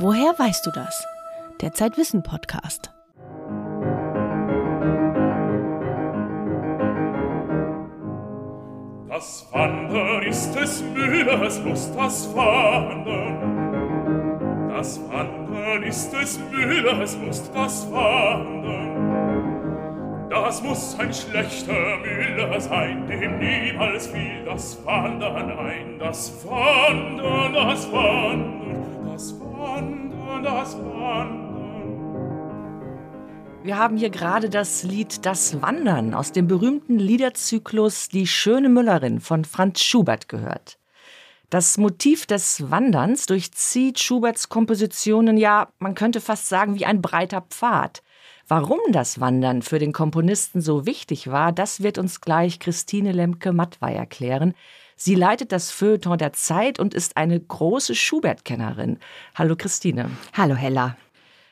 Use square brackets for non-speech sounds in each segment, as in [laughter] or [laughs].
Woher weißt du das? Der Zeitwissen Podcast. Das Wandern ist des Müllers Lust, das Wandern. Das Wandern ist des Müllers Lust, das Wandern. Das muss ein schlechter Müller sein, dem niemals fiel das Wandern ein. Das Wandern, das Wandern, Wir haben hier gerade das Lied Das Wandern aus dem berühmten Liederzyklus Die schöne Müllerin von Franz Schubert gehört. Das Motiv des Wanderns durchzieht Schuberts Kompositionen ja, man könnte fast sagen, wie ein breiter Pfad. Warum das Wandern für den Komponisten so wichtig war, das wird uns gleich Christine Lemke-Mattwey erklären. Sie leitet das Feuilleton der Zeit und ist eine große Schubert-Kennerin. Hallo Christine. Hallo Hella.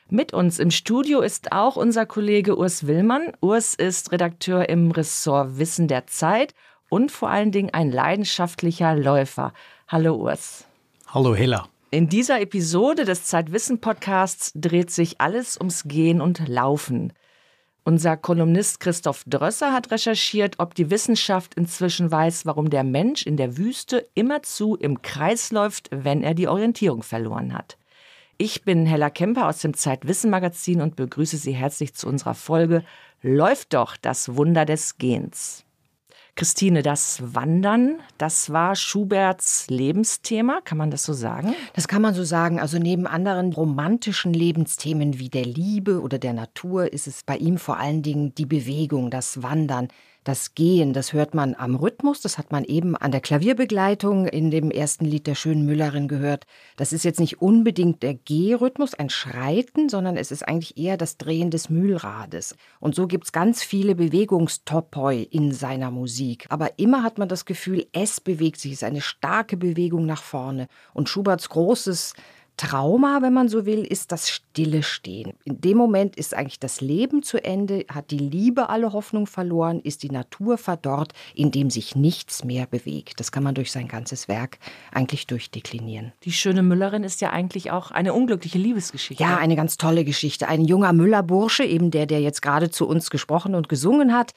Mit uns im Studio ist auch unser Kollege Urs Willmann. Urs ist Redakteur im Ressort Wissen der Zeit und vor allen Dingen ein leidenschaftlicher Läufer. Hallo Urs. Hallo Hella. In dieser Episode des Zeitwissen Podcasts dreht sich alles ums Gehen und Laufen. Unser Kolumnist Christoph Drösser hat recherchiert, ob die Wissenschaft inzwischen weiß, warum der Mensch in der Wüste immerzu im Kreis läuft, wenn er die Orientierung verloren hat. Ich bin Hella Kemper aus dem Zeitwissen Magazin und begrüße Sie herzlich zu unserer Folge Läuft doch das Wunder des Gehens. Christine, das Wandern, das war Schuberts Lebensthema, kann man das so sagen? Das kann man so sagen. Also neben anderen romantischen Lebensthemen wie der Liebe oder der Natur ist es bei ihm vor allen Dingen die Bewegung, das Wandern, das Gehen, das hört man am Rhythmus, das hat man eben an der Klavierbegleitung in dem ersten Lied der schönen Müllerin gehört. Das ist jetzt nicht unbedingt der Gehrhythmus, ein Schreiten, sondern es ist eigentlich eher das Drehen des Mühlrades. Und so gibt es ganz viele Bewegungstopoi in seiner Musik. Aber immer hat man das Gefühl, es bewegt sich, es ist eine starke Bewegung nach vorne. Und Schuberts großes Trauma, wenn man so will, ist das stille Stehen. In dem Moment ist eigentlich das Leben zu Ende, hat die Liebe alle Hoffnung verloren, ist die Natur verdorrt, in dem sich nichts mehr bewegt. Das kann man durch sein ganzes Werk eigentlich durchdeklinieren. Die schöne Müllerin ist ja eigentlich auch eine unglückliche Liebesgeschichte. Ja, eine ganz tolle Geschichte. Ein junger Müllerbursche, eben der, der jetzt gerade zu uns gesprochen und gesungen hat,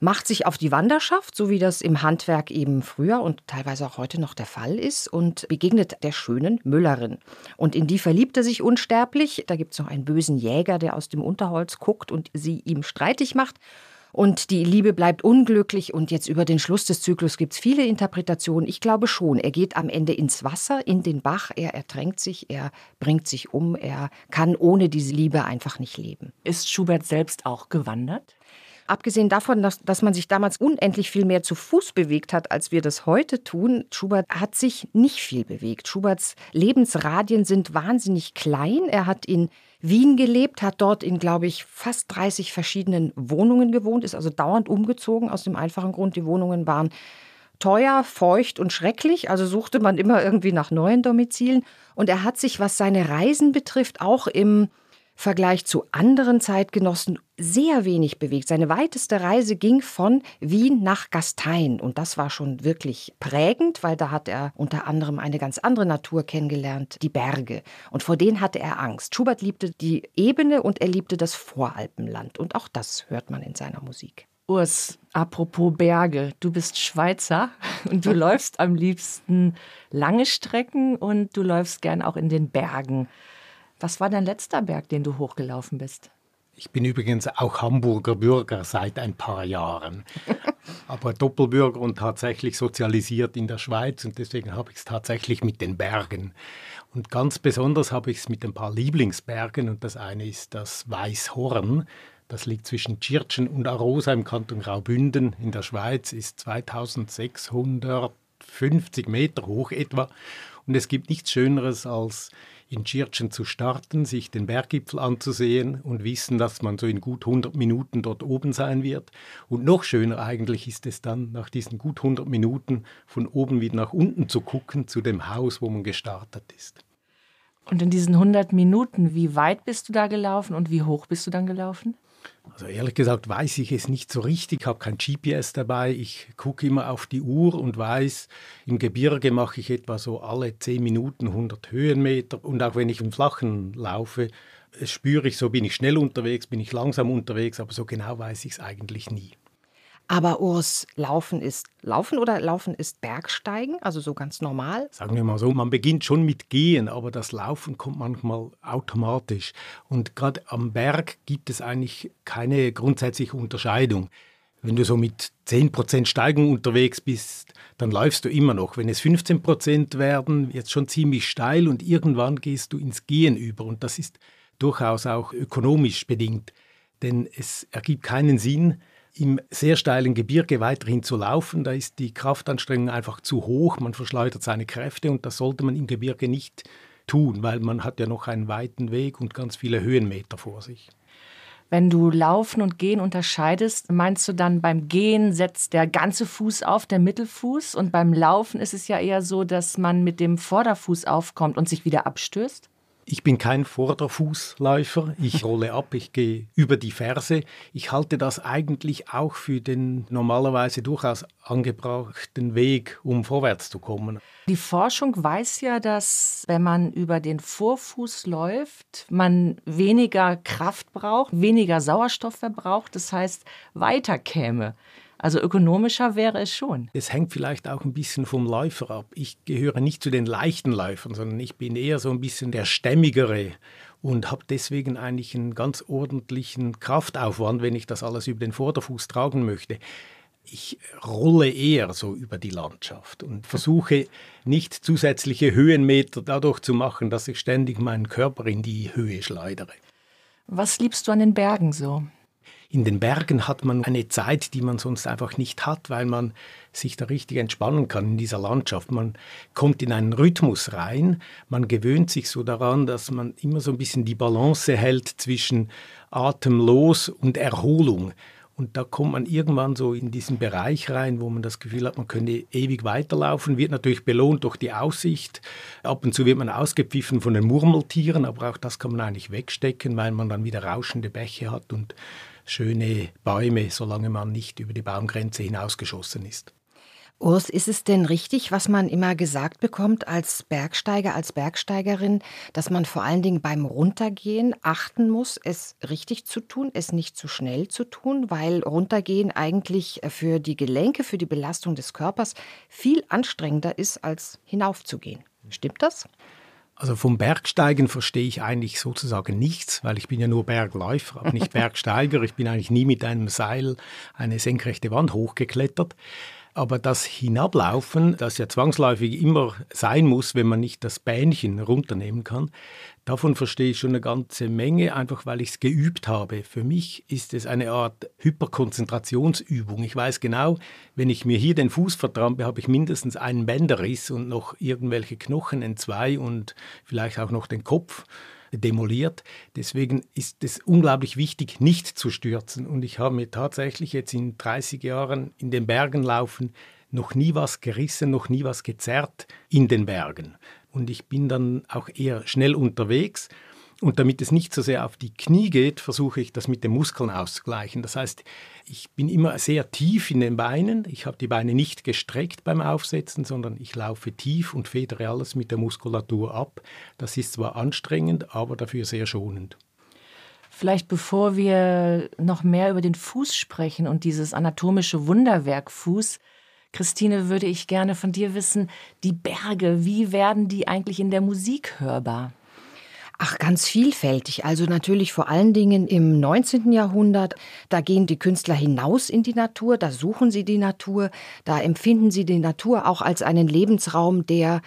macht sich auf die Wanderschaft, so wie das im Handwerk eben früher und teilweise auch heute noch der Fall ist, und begegnet der schönen Müllerin. Und in die verliebt er sich unsterblich. Da gibt es noch einen bösen Jäger, der aus dem Unterholz guckt und sie ihm streitig macht. Und die Liebe bleibt unglücklich. Und jetzt über den Schluss des Zyklus gibt es viele Interpretationen. Ich glaube schon, er geht am Ende ins Wasser, in den Bach, er ertränkt sich, er bringt sich um, er kann ohne diese Liebe einfach nicht leben. Ist Schubert selbst auch gewandert? Abgesehen davon, dass, dass man sich damals unendlich viel mehr zu Fuß bewegt hat, als wir das heute tun, Schubert hat sich nicht viel bewegt. Schuberts Lebensradien sind wahnsinnig klein. Er hat in Wien gelebt, hat dort in, glaube ich, fast 30 verschiedenen Wohnungen gewohnt, ist also dauernd umgezogen, aus dem einfachen Grund, die Wohnungen waren teuer, feucht und schrecklich, also suchte man immer irgendwie nach neuen Domizilen. Und er hat sich, was seine Reisen betrifft, auch im Vergleich zu anderen Zeitgenossen sehr wenig bewegt. Seine weiteste Reise ging von Wien nach Gastein und das war schon wirklich prägend, weil da hat er unter anderem eine ganz andere Natur kennengelernt, die Berge. Und vor denen hatte er Angst. Schubert liebte die Ebene und er liebte das Voralpenland und auch das hört man in seiner Musik. Urs, apropos Berge, du bist Schweizer und du [laughs] läufst am liebsten lange Strecken und du läufst gern auch in den Bergen. Was war dein letzter Berg, den du hochgelaufen bist? Ich bin übrigens auch Hamburger Bürger seit ein paar Jahren, [laughs] aber Doppelbürger und tatsächlich sozialisiert in der Schweiz und deswegen habe ich es tatsächlich mit den Bergen. Und ganz besonders habe ich es mit ein paar Lieblingsbergen und das eine ist das Weißhorn. Das liegt zwischen Tschirtschen und Arosa im Kanton Graubünden in der Schweiz, ist 2650 Meter hoch etwa. Und es gibt nichts Schöneres als in Tschirtschen zu starten, sich den Berggipfel anzusehen und wissen, dass man so in gut 100 Minuten dort oben sein wird. Und noch schöner eigentlich ist es dann, nach diesen gut 100 Minuten von oben wieder nach unten zu gucken, zu dem Haus, wo man gestartet ist. Und in diesen 100 Minuten, wie weit bist du da gelaufen und wie hoch bist du dann gelaufen? Also ehrlich gesagt weiß ich es nicht so richtig, Ich habe kein GPS dabei. Ich gucke immer auf die Uhr und weiß, im Gebirge mache ich etwa so alle 10 Minuten 100 Höhenmeter. Und auch wenn ich im Flachen laufe, spüre ich, so bin ich schnell unterwegs, bin ich langsam unterwegs, aber so genau weiß ich es eigentlich nie. Aber Urs, Laufen ist Laufen oder Laufen ist Bergsteigen, also so ganz normal? Sagen wir mal so, man beginnt schon mit Gehen, aber das Laufen kommt manchmal automatisch. Und gerade am Berg gibt es eigentlich keine grundsätzliche Unterscheidung. Wenn du so mit 10% Steigung unterwegs bist, dann läufst du immer noch. Wenn es 15% werden, wird es schon ziemlich steil und irgendwann gehst du ins Gehen über. Und das ist durchaus auch ökonomisch bedingt. Denn es ergibt keinen Sinn, im sehr steilen Gebirge weiterhin zu laufen. Da ist die Kraftanstrengung einfach zu hoch, man verschleudert seine Kräfte und das sollte man im Gebirge nicht tun, weil man hat ja noch einen weiten Weg und ganz viele Höhenmeter vor sich. Wenn du Laufen und Gehen unterscheidest, meinst du dann beim Gehen setzt der ganze Fuß auf, der Mittelfuß und beim Laufen ist es ja eher so, dass man mit dem Vorderfuß aufkommt und sich wieder abstößt? Ich bin kein Vorderfußläufer. Ich [laughs] rolle ab, ich gehe über die Ferse. Ich halte das eigentlich auch für den normalerweise durchaus angebrachten Weg, um vorwärts zu kommen. Die Forschung weiß ja, dass wenn man über den Vorfuß läuft, man weniger Kraft braucht, weniger Sauerstoff verbraucht, das heißt weiterkäme. Also ökonomischer wäre es schon. Es hängt vielleicht auch ein bisschen vom Läufer ab. Ich gehöre nicht zu den leichten Läufern, sondern ich bin eher so ein bisschen der stämmigere und habe deswegen eigentlich einen ganz ordentlichen Kraftaufwand, wenn ich das alles über den Vorderfuß tragen möchte. Ich rolle eher so über die Landschaft und versuche nicht zusätzliche Höhenmeter dadurch zu machen, dass ich ständig meinen Körper in die Höhe schleudere. Was liebst du an den Bergen so? In den Bergen hat man eine Zeit, die man sonst einfach nicht hat, weil man sich da richtig entspannen kann in dieser Landschaft. Man kommt in einen Rhythmus rein, man gewöhnt sich so daran, dass man immer so ein bisschen die Balance hält zwischen atemlos und Erholung. Und da kommt man irgendwann so in diesen Bereich rein, wo man das Gefühl hat, man könnte ewig weiterlaufen, wird natürlich belohnt durch die Aussicht. Ab und zu wird man ausgepfiffen von den Murmeltieren, aber auch das kann man eigentlich wegstecken, weil man dann wieder rauschende Bäche hat und schöne Bäume, solange man nicht über die Baumgrenze hinausgeschossen ist. Urs, ist es denn richtig, was man immer gesagt bekommt als Bergsteiger, als Bergsteigerin, dass man vor allen Dingen beim Runtergehen achten muss, es richtig zu tun, es nicht zu schnell zu tun, weil Runtergehen eigentlich für die Gelenke, für die Belastung des Körpers viel anstrengender ist, als hinaufzugehen. Stimmt das? Also vom Bergsteigen verstehe ich eigentlich sozusagen nichts, weil ich bin ja nur Bergläufer, aber nicht [laughs] Bergsteiger. Ich bin eigentlich nie mit einem Seil eine senkrechte Wand hochgeklettert. Aber das Hinablaufen, das ja zwangsläufig immer sein muss, wenn man nicht das Bähnchen runternehmen kann, davon verstehe ich schon eine ganze Menge, einfach weil ich es geübt habe. Für mich ist es eine Art Hyperkonzentrationsübung. Ich weiß genau, wenn ich mir hier den Fuß vertrampe, habe ich mindestens einen Bänderriss und noch irgendwelche Knochen entzwei und vielleicht auch noch den Kopf demoliert. Deswegen ist es unglaublich wichtig, nicht zu stürzen. Und ich habe mir tatsächlich jetzt in 30 Jahren in den Bergen laufen noch nie was gerissen, noch nie was gezerrt in den Bergen. Und ich bin dann auch eher schnell unterwegs und damit es nicht so sehr auf die Knie geht, versuche ich das mit den Muskeln auszugleichen. Das heißt, ich bin immer sehr tief in den Beinen. Ich habe die Beine nicht gestreckt beim Aufsetzen, sondern ich laufe tief und federe alles mit der Muskulatur ab. Das ist zwar anstrengend, aber dafür sehr schonend. Vielleicht bevor wir noch mehr über den Fuß sprechen und dieses anatomische Wunderwerk Fuß, Christine, würde ich gerne von dir wissen, die Berge, wie werden die eigentlich in der Musik hörbar? Ach, ganz vielfältig. Also natürlich vor allen Dingen im 19. Jahrhundert. Da gehen die Künstler hinaus in die Natur, da suchen sie die Natur, da empfinden sie die Natur auch als einen Lebensraum, der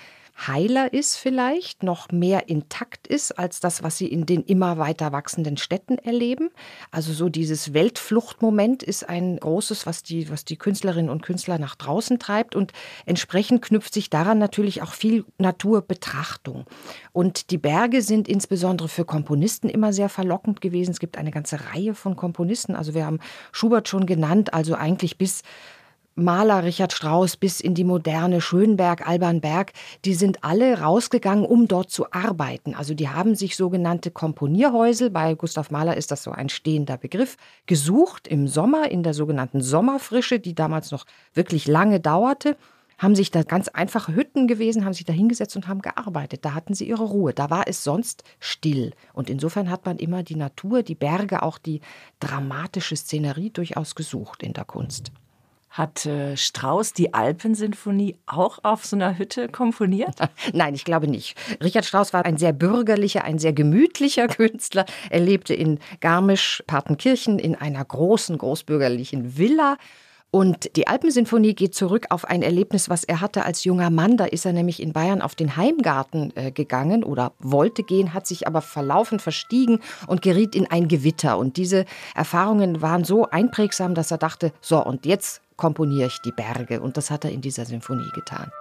heiler ist vielleicht, noch mehr intakt ist als das, was sie in den immer weiter wachsenden Städten erleben. Also so dieses Weltfluchtmoment ist ein großes, was die, was die Künstlerinnen und Künstler nach draußen treibt und entsprechend knüpft sich daran natürlich auch viel Naturbetrachtung. Und die Berge sind insbesondere für Komponisten immer sehr verlockend gewesen. Es gibt eine ganze Reihe von Komponisten, also wir haben Schubert schon genannt, also eigentlich bis Maler Richard Strauss bis in die moderne Schönberg, Alban Berg, die sind alle rausgegangen, um dort zu arbeiten. Also die haben sich sogenannte Komponierhäusel, bei Gustav Mahler ist das so ein stehender Begriff, gesucht im Sommer in der sogenannten Sommerfrische, die damals noch wirklich lange dauerte haben sich da ganz einfache Hütten gewesen, haben sich da hingesetzt und haben gearbeitet. Da hatten sie ihre Ruhe. Da war es sonst still. Und insofern hat man immer die Natur, die Berge, auch die dramatische Szenerie durchaus gesucht in der Kunst. Hat äh, Strauss die Alpensinfonie auch auf so einer Hütte komponiert? [laughs] Nein, ich glaube nicht. Richard Strauss war ein sehr bürgerlicher, ein sehr gemütlicher [laughs] Künstler. Er lebte in Garmisch-Partenkirchen in einer großen, großbürgerlichen Villa. Und die Alpensinfonie geht zurück auf ein Erlebnis, was er hatte als junger Mann. Da ist er nämlich in Bayern auf den Heimgarten äh, gegangen oder wollte gehen, hat sich aber verlaufen, verstiegen und geriet in ein Gewitter. Und diese Erfahrungen waren so einprägsam, dass er dachte, so, und jetzt komponiere ich die Berge. Und das hat er in dieser Sinfonie getan.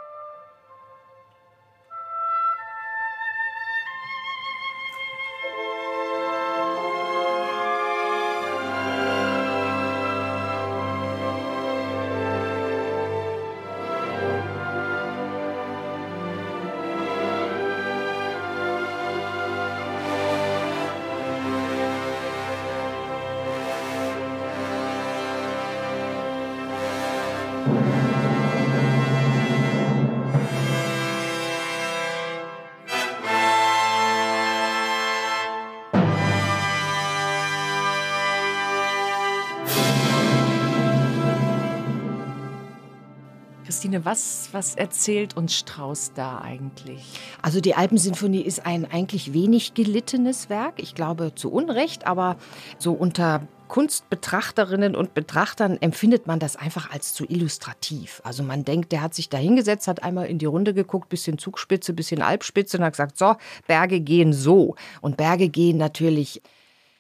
Christine, was, was erzählt uns Strauss da eigentlich? Also die Alpensinfonie ist ein eigentlich wenig gelittenes Werk. Ich glaube zu Unrecht, aber so unter Kunstbetrachterinnen und Betrachtern empfindet man das einfach als zu illustrativ. Also man denkt, der hat sich da hingesetzt, hat einmal in die Runde geguckt, bisschen Zugspitze, bisschen Alpspitze und hat gesagt, so, Berge gehen so. Und Berge gehen natürlich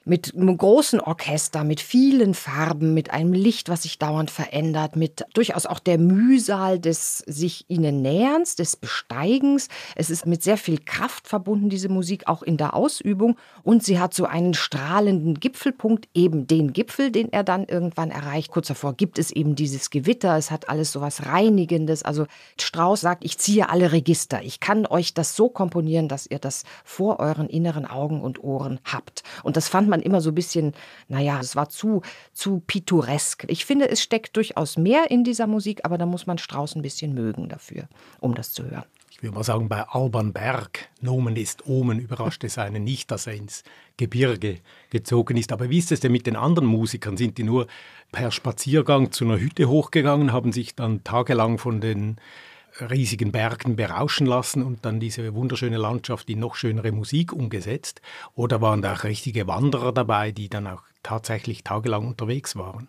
mit einem großen Orchester, mit vielen Farben, mit einem Licht, was sich dauernd verändert, mit durchaus auch der Mühsal des sich ihnen Näherns, des Besteigens. Es ist mit sehr viel Kraft verbunden, diese Musik, auch in der Ausübung. Und sie hat so einen strahlenden Gipfelpunkt, eben den Gipfel, den er dann irgendwann erreicht. Kurz davor gibt es eben dieses Gewitter, es hat alles so was Reinigendes. Also Strauss sagt, ich ziehe alle Register. Ich kann euch das so komponieren, dass ihr das vor euren inneren Augen und Ohren habt. Und das fand man immer so ein bisschen, naja, es war zu, zu pittoresk. Ich finde, es steckt durchaus mehr in dieser Musik, aber da muss man Strauß ein bisschen mögen dafür, um das zu hören. Ich würde mal sagen, bei Alban Berg, Nomen ist Omen, überrascht es einen nicht, dass er ins Gebirge gezogen ist. Aber wie ist es denn mit den anderen Musikern? Sind die nur per Spaziergang zu einer Hütte hochgegangen, haben sich dann tagelang von den riesigen Bergen berauschen lassen und dann diese wunderschöne Landschaft in noch schönere Musik umgesetzt? Oder waren da auch richtige Wanderer dabei, die dann auch tatsächlich tagelang unterwegs waren?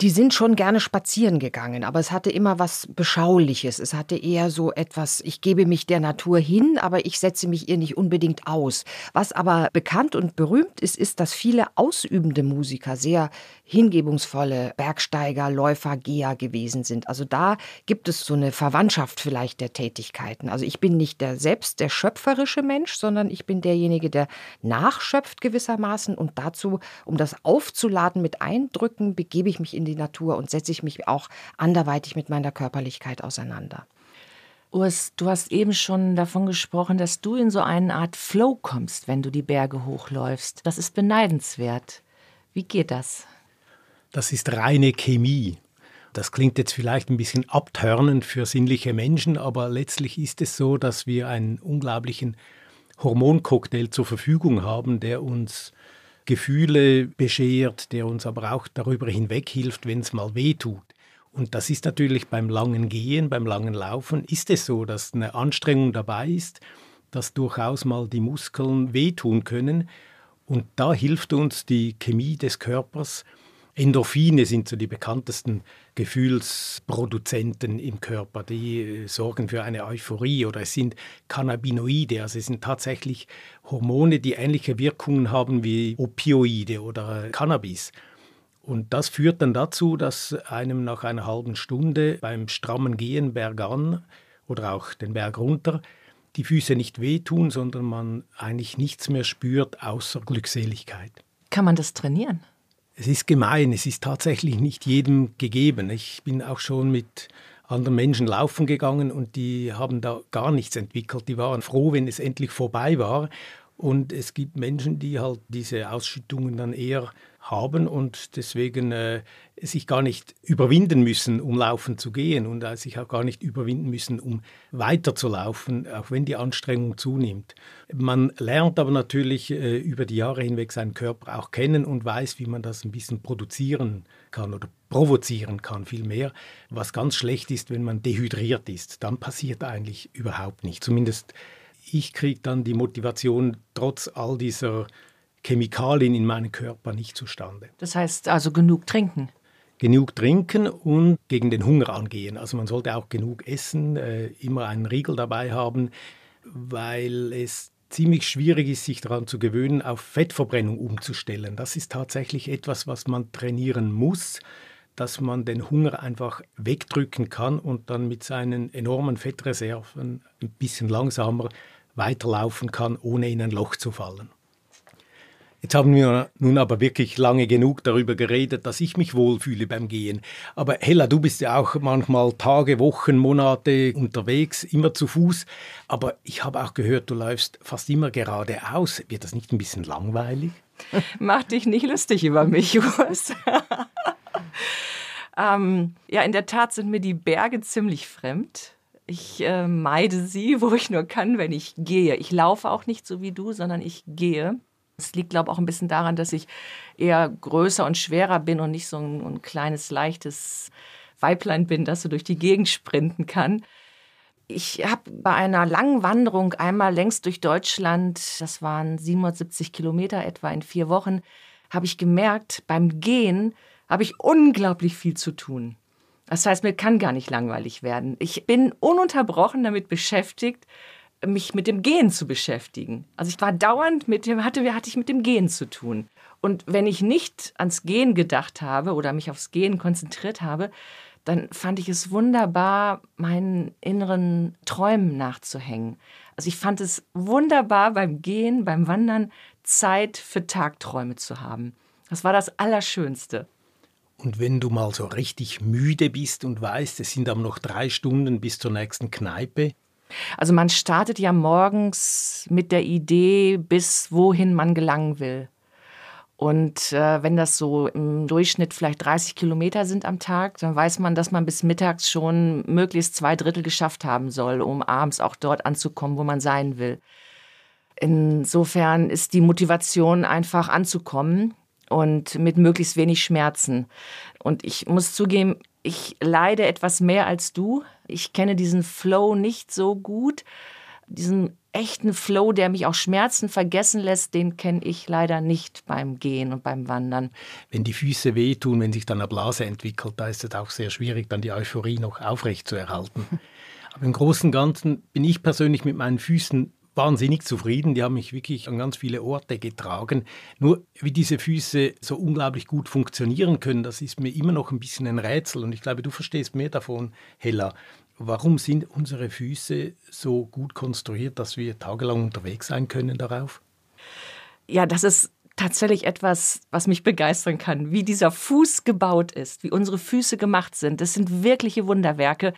Die sind schon gerne spazieren gegangen, aber es hatte immer was Beschauliches. Es hatte eher so etwas, ich gebe mich der Natur hin, aber ich setze mich ihr nicht unbedingt aus. Was aber bekannt und berühmt ist, ist, dass viele ausübende Musiker sehr hingebungsvolle Bergsteiger, Läufer, Geher gewesen sind. Also da gibt es so eine Verwandtschaft vielleicht der Tätigkeiten. Also ich bin nicht der selbst der schöpferische Mensch, sondern ich bin derjenige, der nachschöpft gewissermaßen und dazu, um das aufzuladen mit Eindrücken, begebe ich mich in die Natur und setze ich mich auch anderweitig mit meiner Körperlichkeit auseinander. Urs, du hast eben schon davon gesprochen, dass du in so eine Art Flow kommst, wenn du die Berge hochläufst. Das ist beneidenswert. Wie geht das? Das ist reine Chemie. Das klingt jetzt vielleicht ein bisschen abtörnend für sinnliche Menschen, aber letztlich ist es so, dass wir einen unglaublichen Hormoncocktail zur Verfügung haben, der uns Gefühle beschert, der uns aber auch darüber hinweg hilft, wenn es mal weh tut. Und das ist natürlich beim langen Gehen, beim langen Laufen, ist es so, dass eine Anstrengung dabei ist, dass durchaus mal die Muskeln wehtun können. Und da hilft uns die Chemie des Körpers, Endorphine sind so die bekanntesten Gefühlsproduzenten im Körper, die äh, sorgen für eine Euphorie oder es sind Cannabinoide, also es sind tatsächlich Hormone, die ähnliche Wirkungen haben wie Opioide oder Cannabis. Und das führt dann dazu, dass einem nach einer halben Stunde beim strammen Gehen bergan oder auch den Berg runter die Füße nicht wehtun, sondern man eigentlich nichts mehr spürt außer Glückseligkeit. Kann man das trainieren? Es ist gemein, es ist tatsächlich nicht jedem gegeben. Ich bin auch schon mit anderen Menschen laufen gegangen und die haben da gar nichts entwickelt. Die waren froh, wenn es endlich vorbei war. Und es gibt Menschen, die halt diese Ausschüttungen dann eher haben und deswegen äh, sich gar nicht überwinden müssen, um laufen zu gehen und äh, sich auch gar nicht überwinden müssen, um weiterzulaufen, auch wenn die Anstrengung zunimmt. Man lernt aber natürlich äh, über die Jahre hinweg seinen Körper auch kennen und weiß, wie man das ein bisschen produzieren kann oder provozieren kann, vielmehr. Was ganz schlecht ist, wenn man dehydriert ist, dann passiert eigentlich überhaupt nichts. Zumindest ich kriege dann die Motivation trotz all dieser Chemikalien in meinem Körper nicht zustande. Das heißt also genug trinken. Genug trinken und gegen den Hunger angehen. Also man sollte auch genug essen, äh, immer einen Riegel dabei haben, weil es ziemlich schwierig ist, sich daran zu gewöhnen, auf Fettverbrennung umzustellen. Das ist tatsächlich etwas, was man trainieren muss, dass man den Hunger einfach wegdrücken kann und dann mit seinen enormen Fettreserven ein bisschen langsamer weiterlaufen kann, ohne in ein Loch zu fallen. Jetzt haben wir nun aber wirklich lange genug darüber geredet, dass ich mich wohlfühle beim Gehen. Aber Hella, du bist ja auch manchmal Tage, Wochen, Monate unterwegs, immer zu Fuß. Aber ich habe auch gehört, du läufst fast immer geradeaus. Wird das nicht ein bisschen langweilig? [laughs] Mach dich nicht lustig über mich, Urs. [laughs] ähm, ja, in der Tat sind mir die Berge ziemlich fremd. Ich äh, meide sie, wo ich nur kann, wenn ich gehe. Ich laufe auch nicht so wie du, sondern ich gehe. Es liegt, glaube ich, auch ein bisschen daran, dass ich eher größer und schwerer bin und nicht so ein, ein kleines, leichtes Weiblein bin, das so durch die Gegend sprinten kann. Ich habe bei einer langen Wanderung einmal längst durch Deutschland, das waren 770 Kilometer etwa in vier Wochen, habe ich gemerkt, beim Gehen habe ich unglaublich viel zu tun. Das heißt, mir kann gar nicht langweilig werden. Ich bin ununterbrochen damit beschäftigt, mich mit dem Gehen zu beschäftigen. Also ich war dauernd mit dem, hatte, hatte ich mit dem Gehen zu tun. Und wenn ich nicht ans Gehen gedacht habe oder mich aufs Gehen konzentriert habe, dann fand ich es wunderbar, meinen inneren Träumen nachzuhängen. Also ich fand es wunderbar beim Gehen, beim Wandern Zeit für Tagträume zu haben. Das war das Allerschönste. Und wenn du mal so richtig müde bist und weißt, es sind aber noch drei Stunden bis zur nächsten Kneipe, also man startet ja morgens mit der Idee, bis wohin man gelangen will. Und äh, wenn das so im Durchschnitt vielleicht 30 Kilometer sind am Tag, dann weiß man, dass man bis mittags schon möglichst zwei Drittel geschafft haben soll, um abends auch dort anzukommen, wo man sein will. Insofern ist die Motivation einfach anzukommen und mit möglichst wenig Schmerzen. Und ich muss zugeben, ich leide etwas mehr als du. Ich kenne diesen Flow nicht so gut. Diesen echten Flow, der mich auch Schmerzen vergessen lässt, den kenne ich leider nicht beim Gehen und beim Wandern. Wenn die Füße wehtun, wenn sich dann eine Blase entwickelt, da ist es auch sehr schwierig, dann die Euphorie noch aufrecht zu erhalten. [laughs] Aber im Großen und Ganzen bin ich persönlich mit meinen Füßen wahnsinnig zufrieden. Die haben mich wirklich an ganz viele Orte getragen. Nur wie diese Füße so unglaublich gut funktionieren können, das ist mir immer noch ein bisschen ein Rätsel. Und ich glaube, du verstehst mehr davon, Hella. Warum sind unsere Füße so gut konstruiert, dass wir tagelang unterwegs sein können darauf? Ja, das ist tatsächlich etwas, was mich begeistern kann, wie dieser Fuß gebaut ist, wie unsere Füße gemacht sind. Das sind wirkliche Wunderwerke.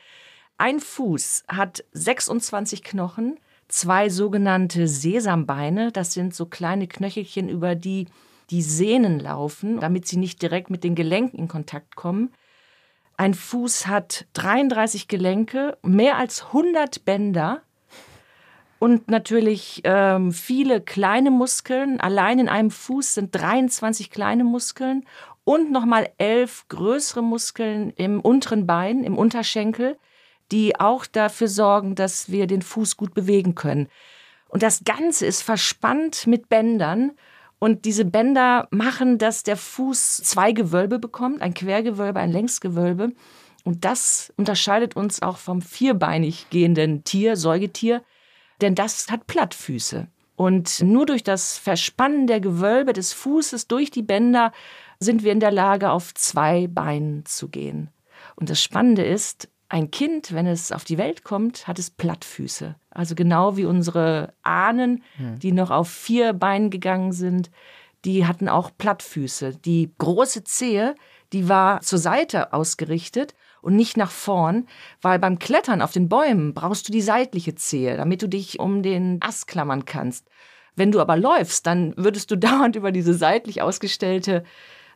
Ein Fuß hat 26 Knochen, zwei sogenannte Sesambeine. Das sind so kleine Knöchelchen, über die die Sehnen laufen, damit sie nicht direkt mit den Gelenken in Kontakt kommen. Ein Fuß hat 33 Gelenke, mehr als 100 Bänder und natürlich ähm, viele kleine Muskeln. Allein in einem Fuß sind 23 kleine Muskeln und nochmal elf größere Muskeln im unteren Bein, im Unterschenkel die auch dafür sorgen, dass wir den Fuß gut bewegen können. Und das Ganze ist verspannt mit Bändern. Und diese Bänder machen, dass der Fuß zwei Gewölbe bekommt, ein Quergewölbe, ein Längsgewölbe. Und das unterscheidet uns auch vom vierbeinig gehenden Tier, Säugetier, denn das hat Plattfüße. Und nur durch das Verspannen der Gewölbe des Fußes durch die Bänder sind wir in der Lage, auf zwei Beinen zu gehen. Und das Spannende ist, ein Kind, wenn es auf die Welt kommt, hat es Plattfüße. Also genau wie unsere Ahnen, die noch auf vier Beinen gegangen sind, die hatten auch Plattfüße. Die große Zehe, die war zur Seite ausgerichtet und nicht nach vorn, weil beim Klettern auf den Bäumen brauchst du die seitliche Zehe, damit du dich um den Ast klammern kannst. Wenn du aber läufst, dann würdest du [laughs] dauernd über diese seitlich ausgestellte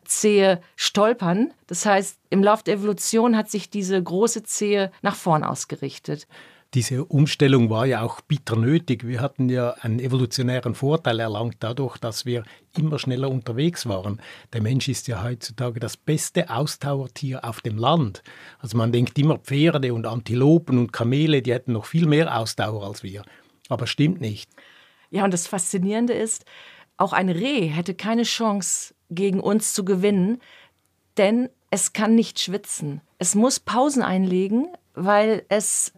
Zehe stolpern. Das heißt, im Lauf der Evolution hat sich diese große Zehe nach vorn ausgerichtet. Diese Umstellung war ja auch bitter nötig. Wir hatten ja einen evolutionären Vorteil erlangt dadurch, dass wir immer schneller unterwegs waren. Der Mensch ist ja heutzutage das beste Ausdauertier auf dem Land. Also man denkt immer Pferde und Antilopen und Kamele, die hätten noch viel mehr Ausdauer als wir. Aber stimmt nicht. Ja, und das Faszinierende ist, auch ein Reh hätte keine Chance, gegen uns zu gewinnen, denn es kann nicht schwitzen. Es muss Pausen einlegen, weil es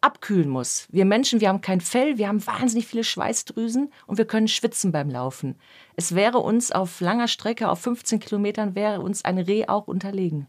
abkühlen muss. Wir Menschen, wir haben kein Fell, wir haben wahnsinnig viele Schweißdrüsen und wir können schwitzen beim Laufen. Es wäre uns auf langer Strecke, auf 15 Kilometern, wäre uns ein Reh auch unterlegen.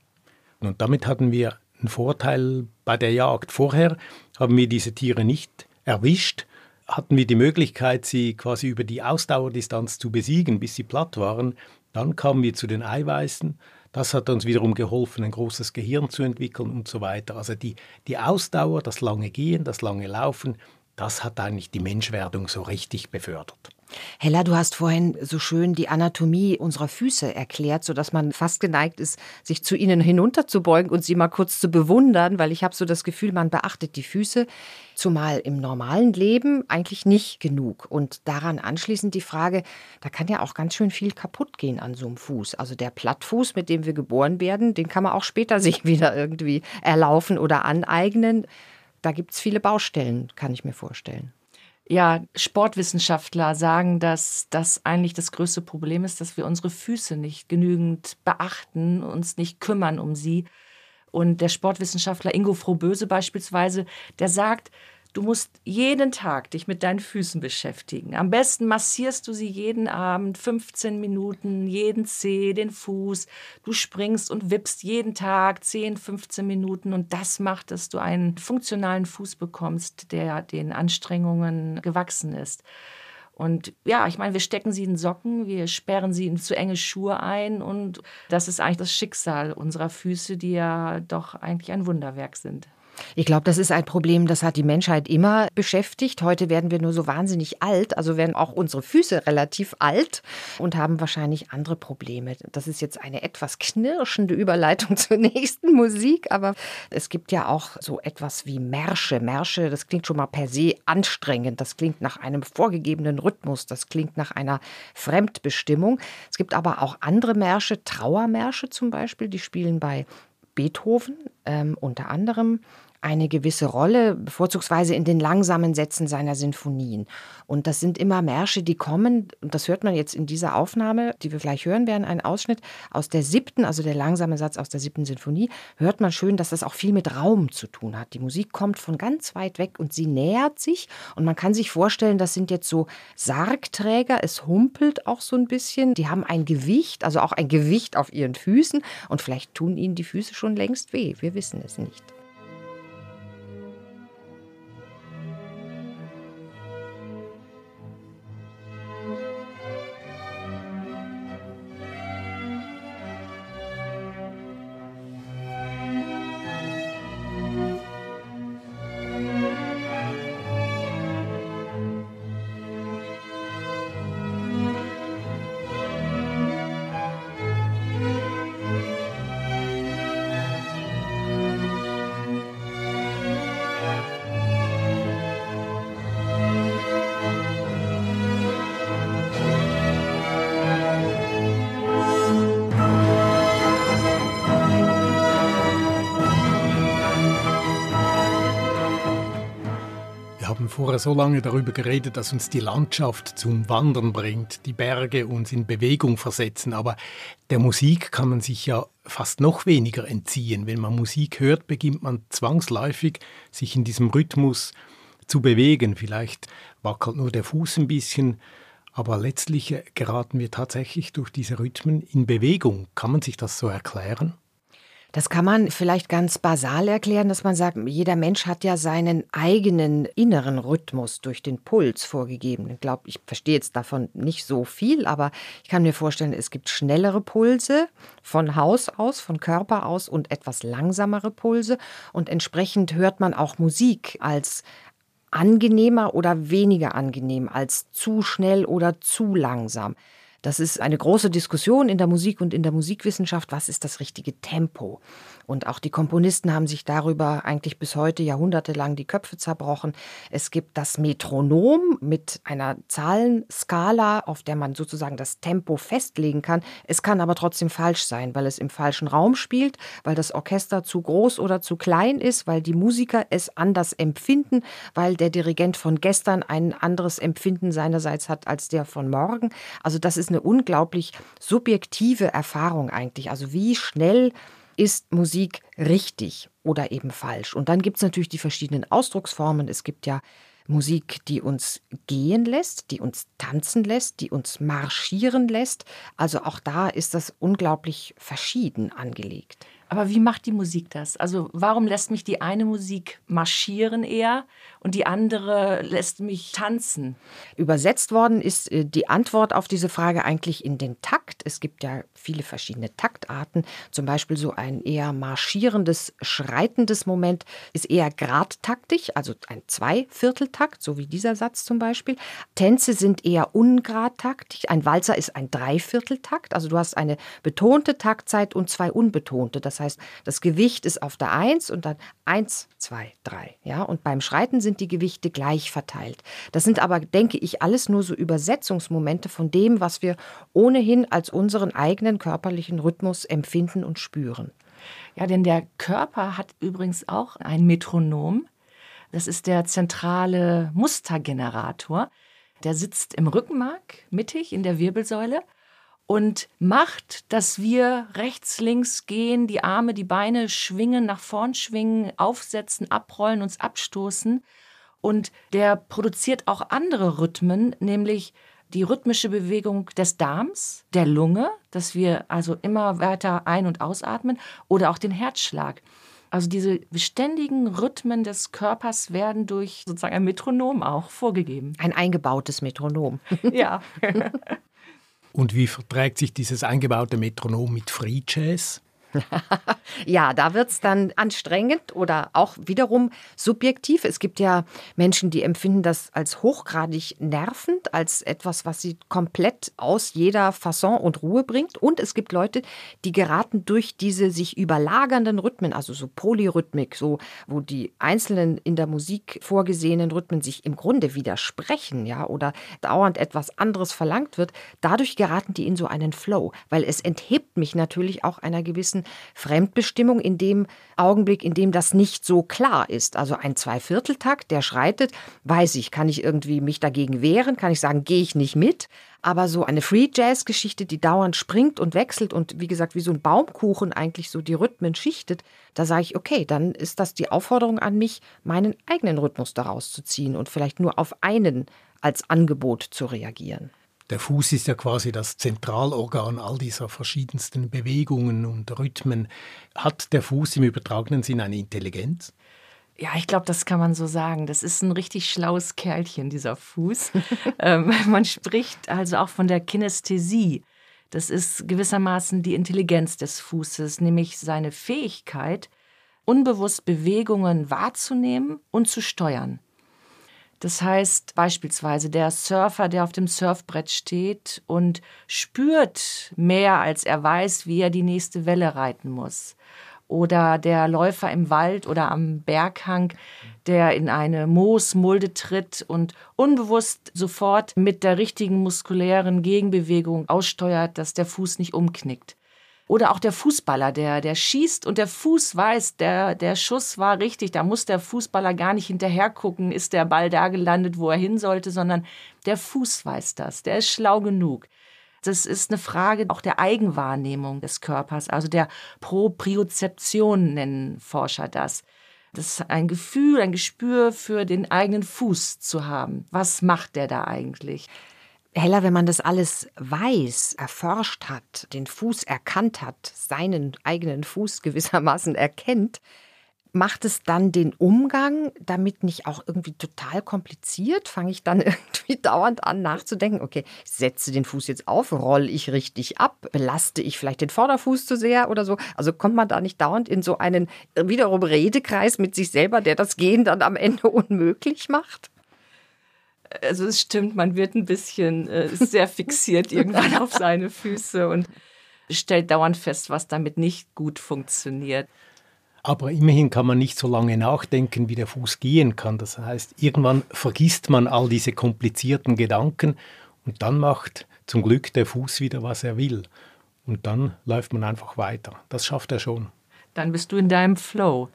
Und damit hatten wir einen Vorteil bei der Jagd. Vorher haben wir diese Tiere nicht erwischt, hatten wir die Möglichkeit, sie quasi über die Ausdauerdistanz zu besiegen, bis sie platt waren. Dann kamen wir zu den Eiweißen. Das hat uns wiederum geholfen, ein großes Gehirn zu entwickeln und so weiter. Also die, die Ausdauer, das lange Gehen, das lange Laufen, das hat eigentlich die Menschwerdung so richtig befördert. Hella, du hast vorhin so schön die Anatomie unserer Füße erklärt, sodass man fast geneigt ist, sich zu ihnen hinunterzubeugen und sie mal kurz zu bewundern, weil ich habe so das Gefühl, man beachtet die Füße, zumal im normalen Leben eigentlich nicht genug. Und daran anschließend die Frage, da kann ja auch ganz schön viel kaputt gehen an so einem Fuß. Also der Plattfuß, mit dem wir geboren werden, den kann man auch später [laughs] sich wieder irgendwie erlaufen oder aneignen. Da gibt es viele Baustellen, kann ich mir vorstellen ja, Sportwissenschaftler sagen, dass das eigentlich das größte Problem ist, dass wir unsere Füße nicht genügend beachten, uns nicht kümmern um sie. Und der Sportwissenschaftler Ingo Frohböse beispielsweise, der sagt, Du musst jeden Tag dich mit deinen Füßen beschäftigen. Am besten massierst du sie jeden Abend 15 Minuten, jeden Zeh, den Fuß. Du springst und wippst jeden Tag 10, 15 Minuten und das macht, dass du einen funktionalen Fuß bekommst, der den Anstrengungen gewachsen ist. Und ja, ich meine, wir stecken sie in Socken, wir sperren sie in zu enge Schuhe ein und das ist eigentlich das Schicksal unserer Füße, die ja doch eigentlich ein Wunderwerk sind. Ich glaube, das ist ein Problem, das hat die Menschheit immer beschäftigt. Heute werden wir nur so wahnsinnig alt, also werden auch unsere Füße relativ alt und haben wahrscheinlich andere Probleme. Das ist jetzt eine etwas knirschende Überleitung [laughs] zur nächsten Musik, aber es gibt ja auch so etwas wie Märsche. Märsche, das klingt schon mal per se anstrengend. Das klingt nach einem vorgegebenen Rhythmus. Das klingt nach einer Fremdbestimmung. Es gibt aber auch andere Märsche, Trauermärsche zum Beispiel, die spielen bei Beethoven ähm, unter anderem eine gewisse Rolle, vorzugsweise in den langsamen Sätzen seiner Sinfonien. Und das sind immer Märsche, die kommen, und das hört man jetzt in dieser Aufnahme, die wir gleich hören werden, ein Ausschnitt aus der siebten, also der langsame Satz aus der siebten Sinfonie, hört man schön, dass das auch viel mit Raum zu tun hat. Die Musik kommt von ganz weit weg und sie nähert sich und man kann sich vorstellen, das sind jetzt so Sargträger, es humpelt auch so ein bisschen, die haben ein Gewicht, also auch ein Gewicht auf ihren Füßen und vielleicht tun ihnen die Füße schon längst weh, wir wissen es nicht. Vorher so lange darüber geredet, dass uns die Landschaft zum Wandern bringt, die Berge uns in Bewegung versetzen. Aber der Musik kann man sich ja fast noch weniger entziehen. Wenn man Musik hört, beginnt man zwangsläufig, sich in diesem Rhythmus zu bewegen. Vielleicht wackelt nur der Fuß ein bisschen, aber letztlich geraten wir tatsächlich durch diese Rhythmen in Bewegung. Kann man sich das so erklären? Das kann man vielleicht ganz basal erklären, dass man sagt, jeder Mensch hat ja seinen eigenen inneren Rhythmus durch den Puls vorgegeben. Ich glaube, ich verstehe jetzt davon nicht so viel, aber ich kann mir vorstellen, es gibt schnellere Pulse von Haus aus, von Körper aus und etwas langsamere Pulse. Und entsprechend hört man auch Musik als angenehmer oder weniger angenehm, als zu schnell oder zu langsam. Das ist eine große Diskussion in der Musik und in der Musikwissenschaft. Was ist das richtige Tempo? Und auch die Komponisten haben sich darüber eigentlich bis heute jahrhundertelang die Köpfe zerbrochen. Es gibt das Metronom mit einer Zahlenskala, auf der man sozusagen das Tempo festlegen kann. Es kann aber trotzdem falsch sein, weil es im falschen Raum spielt, weil das Orchester zu groß oder zu klein ist, weil die Musiker es anders empfinden, weil der Dirigent von gestern ein anderes Empfinden seinerseits hat als der von morgen. Also das ist eine unglaublich subjektive Erfahrung eigentlich. Also wie schnell ist Musik richtig oder eben falsch? Und dann gibt es natürlich die verschiedenen Ausdrucksformen. Es gibt ja Musik, die uns gehen lässt, die uns tanzen lässt, die uns marschieren lässt. Also auch da ist das unglaublich verschieden angelegt. Aber wie macht die Musik das? Also warum lässt mich die eine Musik marschieren eher und die andere lässt mich tanzen? Übersetzt worden ist äh, die Antwort auf diese Frage eigentlich in den Takt. Es gibt ja viele verschiedene Taktarten. Zum Beispiel so ein eher marschierendes, schreitendes Moment ist eher gradtaktisch, also ein Zweivierteltakt, so wie dieser Satz zum Beispiel. Tänze sind eher ungradtaktisch. Ein Walzer ist ein Dreivierteltakt. Also du hast eine betonte Taktzeit und zwei unbetonte. Das heißt, das Gewicht ist auf der Eins und dann eins, zwei, drei. Ja, und beim Schreiten sind die Gewichte gleich verteilt. Das sind aber, denke ich, alles nur so Übersetzungsmomente von dem, was wir ohnehin als unseren eigenen körperlichen Rhythmus empfinden und spüren. Ja, denn der Körper hat übrigens auch ein Metronom. Das ist der zentrale Mustergenerator. Der sitzt im Rückenmark, mittig in der Wirbelsäule und macht, dass wir rechts, links gehen, die Arme, die Beine schwingen, nach vorn schwingen, aufsetzen, abrollen, uns abstoßen. Und der produziert auch andere Rhythmen, nämlich die rhythmische Bewegung des Darms, der Lunge, dass wir also immer weiter ein- und ausatmen, oder auch den Herzschlag. Also diese beständigen Rhythmen des Körpers werden durch sozusagen ein Metronom auch vorgegeben. Ein eingebautes Metronom. ja. [laughs] Und wie verträgt sich dieses eingebaute Metronom mit Free Jazz? Ja, da wird es dann anstrengend oder auch wiederum subjektiv. Es gibt ja Menschen, die empfinden das als hochgradig nervend, als etwas, was sie komplett aus jeder Fasson und Ruhe bringt. Und es gibt Leute, die geraten durch diese sich überlagernden Rhythmen, also so Polyrhythmik, so wo die einzelnen in der Musik vorgesehenen Rhythmen sich im Grunde widersprechen, ja, oder dauernd etwas anderes verlangt wird. Dadurch geraten die in so einen Flow, weil es enthebt mich natürlich auch einer gewissen Fremdbestimmung in dem Augenblick, in dem das nicht so klar ist. Also ein Zweivierteltakt, der schreitet, weiß ich, kann ich irgendwie mich dagegen wehren, kann ich sagen, gehe ich nicht mit. Aber so eine Free Jazz Geschichte, die dauernd springt und wechselt und wie gesagt, wie so ein Baumkuchen eigentlich so die Rhythmen schichtet, da sage ich, okay, dann ist das die Aufforderung an mich, meinen eigenen Rhythmus daraus zu ziehen und vielleicht nur auf einen als Angebot zu reagieren. Der Fuß ist ja quasi das Zentralorgan all dieser verschiedensten Bewegungen und Rhythmen. Hat der Fuß im übertragenen Sinn eine Intelligenz? Ja, ich glaube, das kann man so sagen. Das ist ein richtig schlaues Kerlchen, dieser Fuß. [laughs] ähm, man spricht also auch von der Kinästhesie. Das ist gewissermaßen die Intelligenz des Fußes, nämlich seine Fähigkeit, unbewusst Bewegungen wahrzunehmen und zu steuern. Das heißt beispielsweise der Surfer, der auf dem Surfbrett steht und spürt mehr, als er weiß, wie er die nächste Welle reiten muss. Oder der Läufer im Wald oder am Berghang, der in eine Moosmulde tritt und unbewusst sofort mit der richtigen muskulären Gegenbewegung aussteuert, dass der Fuß nicht umknickt. Oder auch der Fußballer, der, der schießt und der Fuß weiß, der, der Schuss war richtig. Da muss der Fußballer gar nicht hinterher gucken, ist der Ball da gelandet, wo er hin sollte, sondern der Fuß weiß das. Der ist schlau genug. Das ist eine Frage auch der Eigenwahrnehmung des Körpers, also der Propriozeption nennen Forscher das. Das ist ein Gefühl, ein Gespür für den eigenen Fuß zu haben. Was macht der da eigentlich? Hella, wenn man das alles weiß, erforscht hat, den Fuß erkannt hat, seinen eigenen Fuß gewissermaßen erkennt, macht es dann den Umgang damit nicht auch irgendwie total kompliziert? Fange ich dann [laughs] irgendwie dauernd an nachzudenken, okay, setze den Fuß jetzt auf, roll ich richtig ab, belaste ich vielleicht den Vorderfuß zu sehr oder so? Also kommt man da nicht dauernd in so einen wiederum Redekreis mit sich selber, der das Gehen dann am Ende [laughs] unmöglich macht? Also es stimmt, man wird ein bisschen äh, sehr fixiert irgendwann auf seine Füße und stellt dauernd fest, was damit nicht gut funktioniert. Aber immerhin kann man nicht so lange nachdenken, wie der Fuß gehen kann. Das heißt, irgendwann vergisst man all diese komplizierten Gedanken und dann macht zum Glück der Fuß wieder, was er will. Und dann läuft man einfach weiter. Das schafft er schon. Dann bist du in deinem Flow.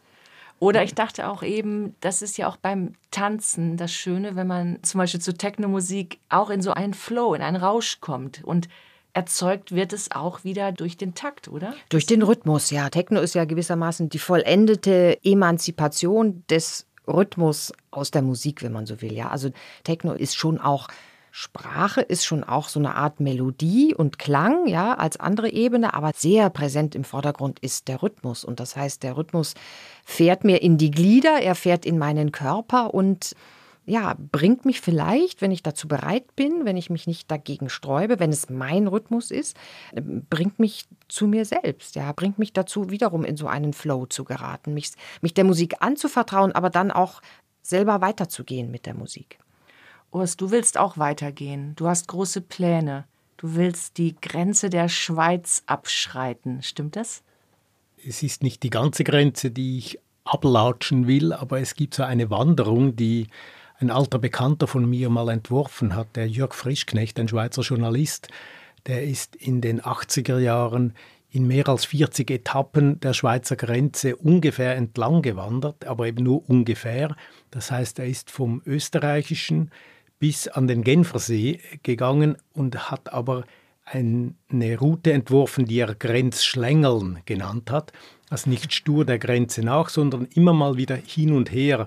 Oder ich dachte auch eben, das ist ja auch beim Tanzen das Schöne, wenn man zum Beispiel zu Technomusik auch in so einen Flow, in einen Rausch kommt. Und erzeugt wird es auch wieder durch den Takt, oder? Durch den Rhythmus, ja. Techno ist ja gewissermaßen die vollendete Emanzipation des Rhythmus aus der Musik, wenn man so will. Ja, also Techno ist schon auch Sprache ist schon auch so eine Art Melodie und Klang, ja, als andere Ebene, aber sehr präsent im Vordergrund ist der Rhythmus. Und das heißt, der Rhythmus fährt mir in die Glieder, er fährt in meinen Körper und ja, bringt mich vielleicht, wenn ich dazu bereit bin, wenn ich mich nicht dagegen sträube, wenn es mein Rhythmus ist, bringt mich zu mir selbst, ja, bringt mich dazu, wiederum in so einen Flow zu geraten, mich, mich der Musik anzuvertrauen, aber dann auch selber weiterzugehen mit der Musik. Urs, du willst auch weitergehen. Du hast große Pläne. Du willst die Grenze der Schweiz abschreiten. Stimmt das? Es ist nicht die ganze Grenze, die ich ablatschen will, aber es gibt so eine Wanderung, die ein alter Bekannter von mir mal entworfen hat, der Jörg Frischknecht, ein Schweizer Journalist, der ist in den 80er Jahren in mehr als 40 Etappen der Schweizer Grenze ungefähr entlang gewandert, aber eben nur ungefähr. Das heißt, er ist vom österreichischen bis an den Genfersee gegangen und hat aber eine Route entworfen, die er Grenzschlängeln genannt hat. Also nicht stur der Grenze nach, sondern immer mal wieder hin und her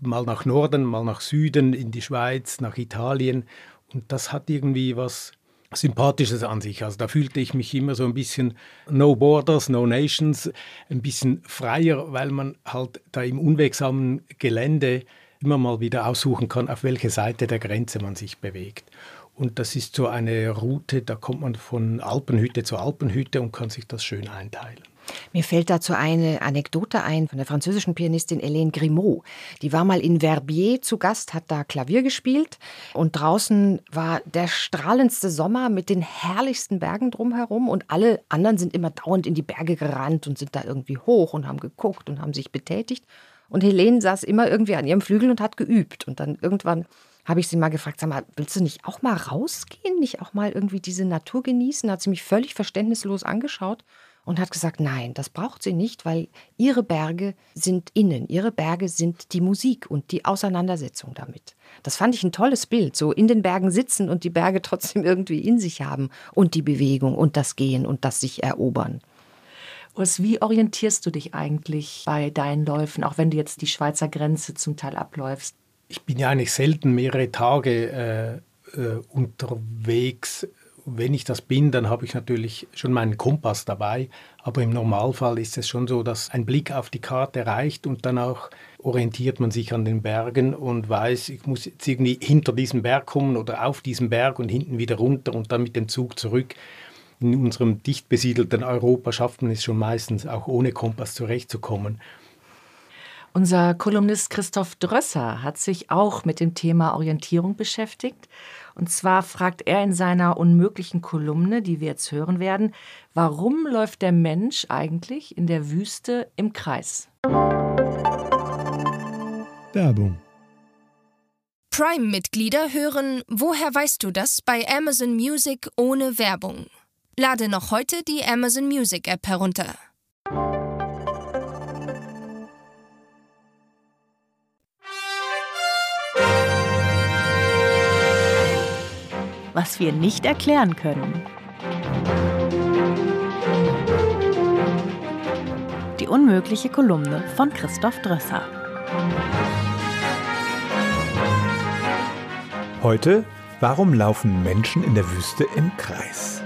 mal nach Norden, mal nach Süden, in die Schweiz, nach Italien. Und das hat irgendwie was Sympathisches an sich. Also da fühlte ich mich immer so ein bisschen No Borders, No Nations, ein bisschen freier, weil man halt da im unwegsamen Gelände immer mal wieder aussuchen kann, auf welche Seite der Grenze man sich bewegt. Und das ist so eine Route, da kommt man von Alpenhütte zu Alpenhütte und kann sich das schön einteilen. Mir fällt dazu eine Anekdote ein von der französischen Pianistin Hélène Grimaud. Die war mal in Verbier zu Gast, hat da Klavier gespielt und draußen war der strahlendste Sommer mit den herrlichsten Bergen drumherum und alle anderen sind immer dauernd in die Berge gerannt und sind da irgendwie hoch und haben geguckt und haben sich betätigt. Und Helene saß immer irgendwie an ihrem Flügel und hat geübt. Und dann irgendwann habe ich sie mal gefragt, sag mal, willst du nicht auch mal rausgehen, nicht auch mal irgendwie diese Natur genießen? Hat sie mich völlig verständnislos angeschaut und hat gesagt, nein, das braucht sie nicht, weil ihre Berge sind innen, ihre Berge sind die Musik und die Auseinandersetzung damit. Das fand ich ein tolles Bild, so in den Bergen sitzen und die Berge [laughs] trotzdem irgendwie in sich haben und die Bewegung und das Gehen und das sich erobern. Urs, wie orientierst du dich eigentlich bei deinen Läufen, auch wenn du jetzt die Schweizer Grenze zum Teil abläufst? Ich bin ja eigentlich selten mehrere Tage äh, äh, unterwegs wenn ich das bin, dann habe ich natürlich schon meinen Kompass dabei. Aber im Normalfall ist es schon so, dass ein Blick auf die Karte reicht und dann auch orientiert man sich an den Bergen und weiß, ich muss jetzt irgendwie hinter diesem Berg kommen oder auf diesem Berg und hinten wieder runter und dann mit dem Zug zurück. In unserem dicht besiedelten Europa schafft man es schon meistens auch ohne Kompass zurechtzukommen. Unser Kolumnist Christoph Drösser hat sich auch mit dem Thema Orientierung beschäftigt und zwar fragt er in seiner unmöglichen Kolumne, die wir jetzt hören werden, warum läuft der Mensch eigentlich in der Wüste im Kreis? Werbung. Prime-Mitglieder hören Woher weißt du das bei Amazon Music ohne Werbung. Lade noch heute die Amazon Music App herunter. was wir nicht erklären können. Die unmögliche Kolumne von Christoph Drösser. Heute Warum laufen Menschen in der Wüste im Kreis?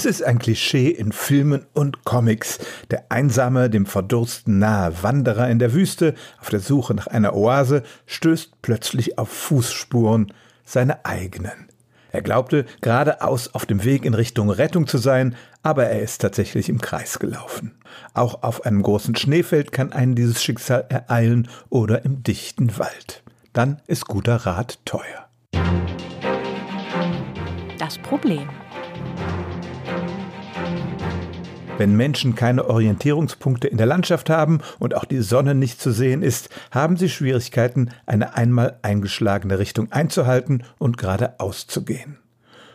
Es ist ein Klischee in Filmen und Comics. Der einsame, dem Verdursten nahe Wanderer in der Wüste auf der Suche nach einer Oase stößt plötzlich auf Fußspuren, seine eigenen. Er glaubte, geradeaus auf dem Weg in Richtung Rettung zu sein, aber er ist tatsächlich im Kreis gelaufen. Auch auf einem großen Schneefeld kann einen dieses Schicksal ereilen oder im dichten Wald. Dann ist guter Rat teuer. Das Problem. Wenn Menschen keine Orientierungspunkte in der Landschaft haben und auch die Sonne nicht zu sehen ist, haben sie Schwierigkeiten, eine einmal eingeschlagene Richtung einzuhalten und geradeaus zu gehen.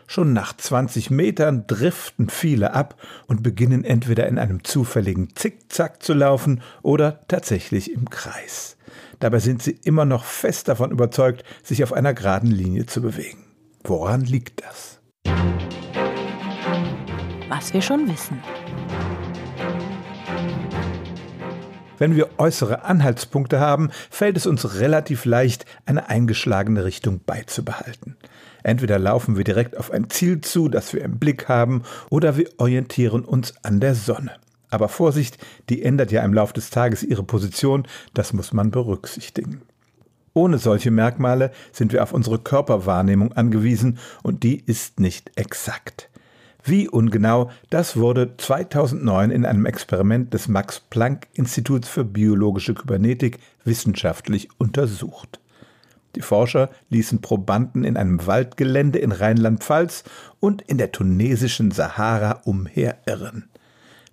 Schon nach 20 Metern driften viele ab und beginnen entweder in einem zufälligen Zickzack zu laufen oder tatsächlich im Kreis. Dabei sind sie immer noch fest davon überzeugt, sich auf einer geraden Linie zu bewegen. Woran liegt das? Was wir schon wissen. Wenn wir äußere Anhaltspunkte haben, fällt es uns relativ leicht, eine eingeschlagene Richtung beizubehalten. Entweder laufen wir direkt auf ein Ziel zu, das wir im Blick haben, oder wir orientieren uns an der Sonne. Aber Vorsicht, die ändert ja im Laufe des Tages ihre Position, das muss man berücksichtigen. Ohne solche Merkmale sind wir auf unsere Körperwahrnehmung angewiesen und die ist nicht exakt. Wie ungenau, das wurde 2009 in einem Experiment des Max Planck Instituts für biologische Kybernetik wissenschaftlich untersucht. Die Forscher ließen Probanden in einem Waldgelände in Rheinland-Pfalz und in der tunesischen Sahara umherirren.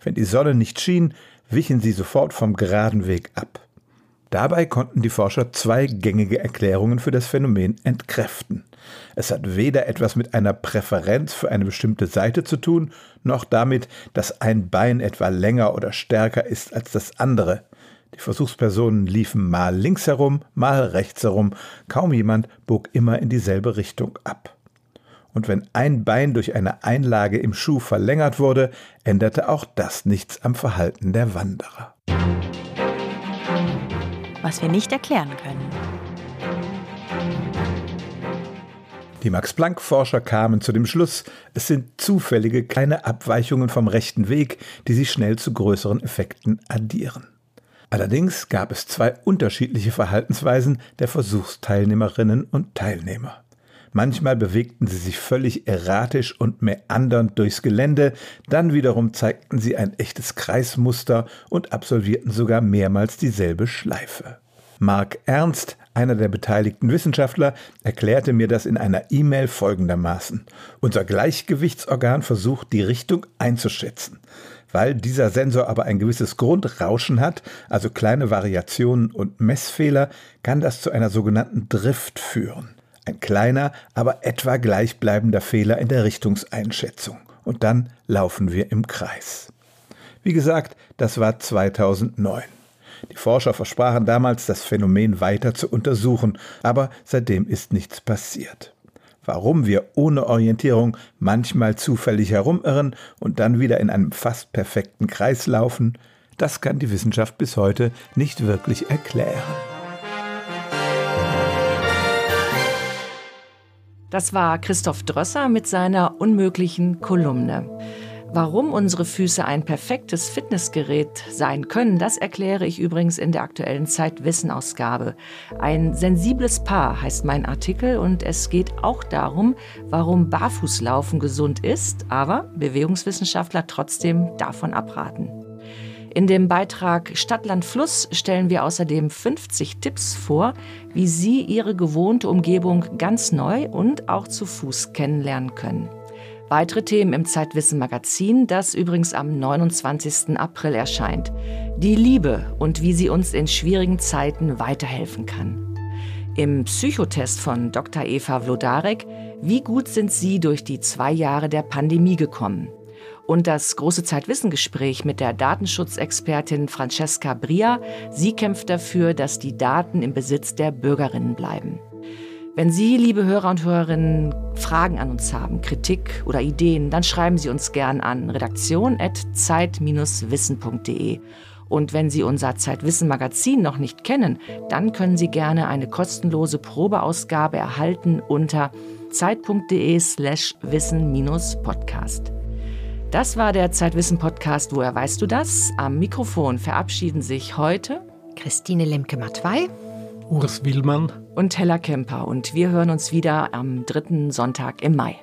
Wenn die Sonne nicht schien, wichen sie sofort vom geraden Weg ab. Dabei konnten die Forscher zwei gängige Erklärungen für das Phänomen entkräften. Es hat weder etwas mit einer Präferenz für eine bestimmte Seite zu tun, noch damit, dass ein Bein etwa länger oder stärker ist als das andere. Die Versuchspersonen liefen mal links herum, mal rechts herum, kaum jemand bog immer in dieselbe Richtung ab. Und wenn ein Bein durch eine Einlage im Schuh verlängert wurde, änderte auch das nichts am Verhalten der Wanderer was wir nicht erklären können. Die Max-Planck-Forscher kamen zu dem Schluss, es sind zufällige kleine Abweichungen vom rechten Weg, die sich schnell zu größeren Effekten addieren. Allerdings gab es zwei unterschiedliche Verhaltensweisen der Versuchsteilnehmerinnen und Teilnehmer. Manchmal bewegten sie sich völlig erratisch und meandernd durchs Gelände, dann wiederum zeigten sie ein echtes Kreismuster und absolvierten sogar mehrmals dieselbe Schleife. Mark Ernst, einer der beteiligten Wissenschaftler, erklärte mir das in einer E-Mail folgendermaßen. Unser Gleichgewichtsorgan versucht, die Richtung einzuschätzen. Weil dieser Sensor aber ein gewisses Grundrauschen hat, also kleine Variationen und Messfehler, kann das zu einer sogenannten Drift führen. Ein kleiner, aber etwa gleichbleibender Fehler in der Richtungseinschätzung. Und dann laufen wir im Kreis. Wie gesagt, das war 2009. Die Forscher versprachen damals, das Phänomen weiter zu untersuchen, aber seitdem ist nichts passiert. Warum wir ohne Orientierung manchmal zufällig herumirren und dann wieder in einem fast perfekten Kreis laufen, das kann die Wissenschaft bis heute nicht wirklich erklären. Das war Christoph Drösser mit seiner unmöglichen Kolumne. Warum unsere Füße ein perfektes Fitnessgerät sein können, das erkläre ich übrigens in der aktuellen Zeitwissen-Ausgabe. Ein sensibles Paar heißt mein Artikel und es geht auch darum, warum Barfußlaufen gesund ist, aber Bewegungswissenschaftler trotzdem davon abraten. In dem Beitrag Stadtland Fluss stellen wir außerdem 50 Tipps vor, wie Sie Ihre gewohnte Umgebung ganz neu und auch zu Fuß kennenlernen können. Weitere Themen im Zeitwissen Magazin, das übrigens am 29. April erscheint. Die Liebe und wie sie uns in schwierigen Zeiten weiterhelfen kann. Im Psychotest von Dr. Eva Vlodarek, wie gut sind Sie durch die zwei Jahre der Pandemie gekommen? Und das große Zeitwissengespräch mit der Datenschutzexpertin Francesca Bria. Sie kämpft dafür, dass die Daten im Besitz der Bürgerinnen bleiben. Wenn Sie, liebe Hörer und Hörerinnen, Fragen an uns haben, Kritik oder Ideen, dann schreiben Sie uns gern an redaktion.zeit-wissen.de Und wenn Sie unser Zeitwissen Magazin noch nicht kennen, dann können Sie gerne eine kostenlose Probeausgabe erhalten unter zeit.de/slash wissen-podcast. Das war der Zeitwissen Podcast. Woher weißt du das? Am Mikrofon verabschieden sich heute Christine Lemke-Matwei, Urs Willmann und Hella Kemper. Und wir hören uns wieder am dritten Sonntag im Mai.